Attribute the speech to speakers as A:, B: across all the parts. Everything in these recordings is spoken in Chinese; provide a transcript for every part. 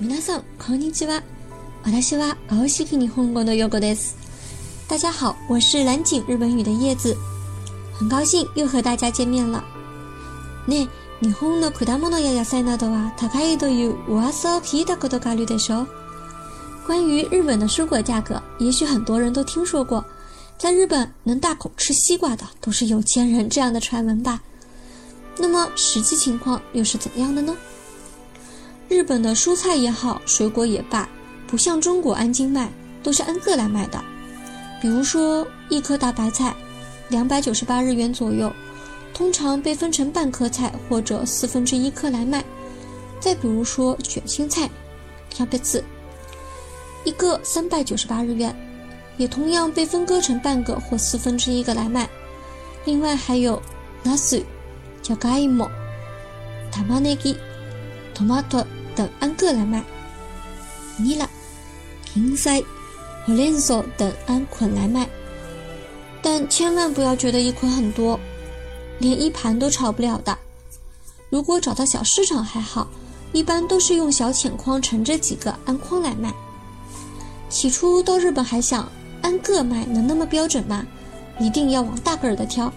A: 皆さんこんにちは。私は青敷日本語のヨコです。大家好，我是蓝景日本语的叶子，很高兴又和大家见面了。ね、日本の果物や野菜などは高いという噂を聞いたことがあるでしょう。关于日本的蔬果价格，也许很多人都听说过，在日本能大口吃西瓜的都是有钱人这样的传闻吧。那么实际情况又是怎样的呢？ 日本的蔬菜也好，水果也罢，不像中国按斤卖，都是按个来卖的。比如说，一颗大白菜，两百九十八日元左右，通常被分成半颗菜或者四分之一颗来卖。再比如说卷心菜，キャベツ，一个三百九十八日元，也同样被分割成半个或四分之一个来卖。另外还有ナス、じゃがいも、玉ねぎ、トマト 等按个来卖。ニラ、芹菜、和连索等按捆来卖，但千万不要觉得一捆很多，连一盘都炒不了的。如果找到小市场还好，一般都是用小浅筐盛着几个按筐来卖。起初到日本还想按个卖能那么标准吗？一定要往大个儿的挑。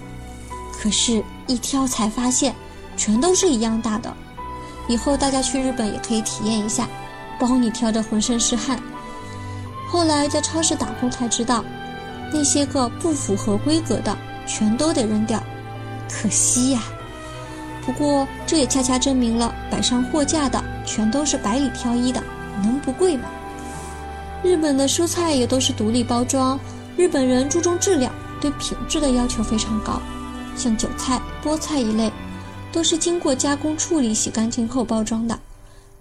A: 可是，一挑才发现，全都是一样大的。以后大家去日本也可以体验一下，包你挑得浑身是汗。后来在超市打工才知道，那些个不符合规格的全都得扔掉，可惜呀。不过这也恰恰证明了摆上货架的全都是百里挑一的，能不贵吗？日本的蔬菜也都是独立包装，日本人注重质量，对品质的要求非常高。像韭菜、菠菜一类，都是经过加工处理、洗干净后包装的，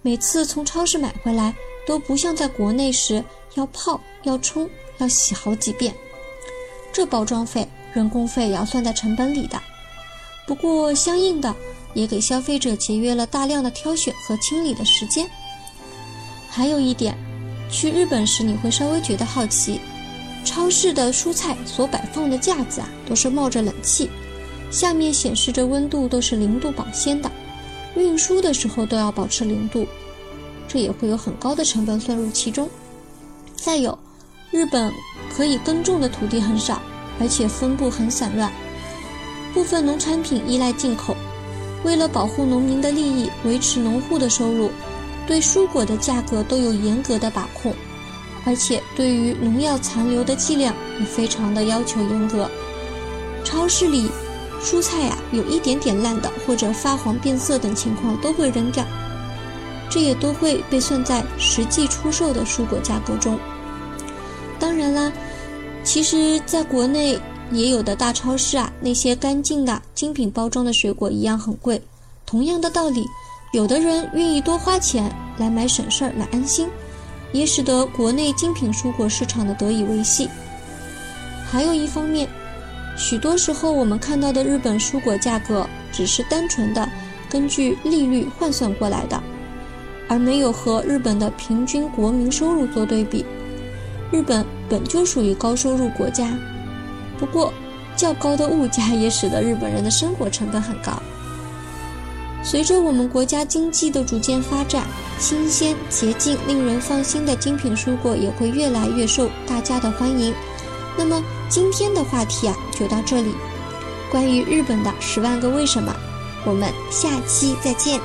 A: 每次从超市买回来都不像在国内时。要泡、要冲、要洗好几遍，这包装费、人工费也要算在成本里的。不过，相应的也给消费者节约了大量的挑选和清理的时间。还有一点，去日本时你会稍微觉得好奇：超市的蔬菜所摆放的架子啊，都是冒着冷气，下面显示着温度都是零度保鲜的，运输的时候都要保持零度，这也会有很高的成本算入其中。再有，日本可以耕种的土地很少，而且分布很散乱，部分农产品依赖进口。为了保护农民的利益，维持农户的收入，对蔬果的价格都有严格的把控，而且对于农药残留的剂量也非常的要求严格。超市里蔬菜呀，有一点点烂的或者发黄变色等情况都会扔掉，这也都会被算在实际出售的蔬果价格中。当然啦，其实在国内也有的大超市啊，那些干净的精品包装的水果一样很贵。同样的道理，有的人愿意多花钱来买省事儿、买安心，也使得国内精品蔬果市场的得以维系。还有一方面，许多时候我们看到的日本蔬果价格只是单纯的根据利率换算过来的，而没有和日本的平均国民收入做对比。日本本就属于高收入国家，不过较高的物价也使得日本人的生活成本很高。随着我们国家经济的逐渐发展，新鲜、洁净、令人放心的精品蔬果也会越来越受大家的欢迎。那么今天的话题啊，就到这里。关于日本的十万个为什么，我们下期再见。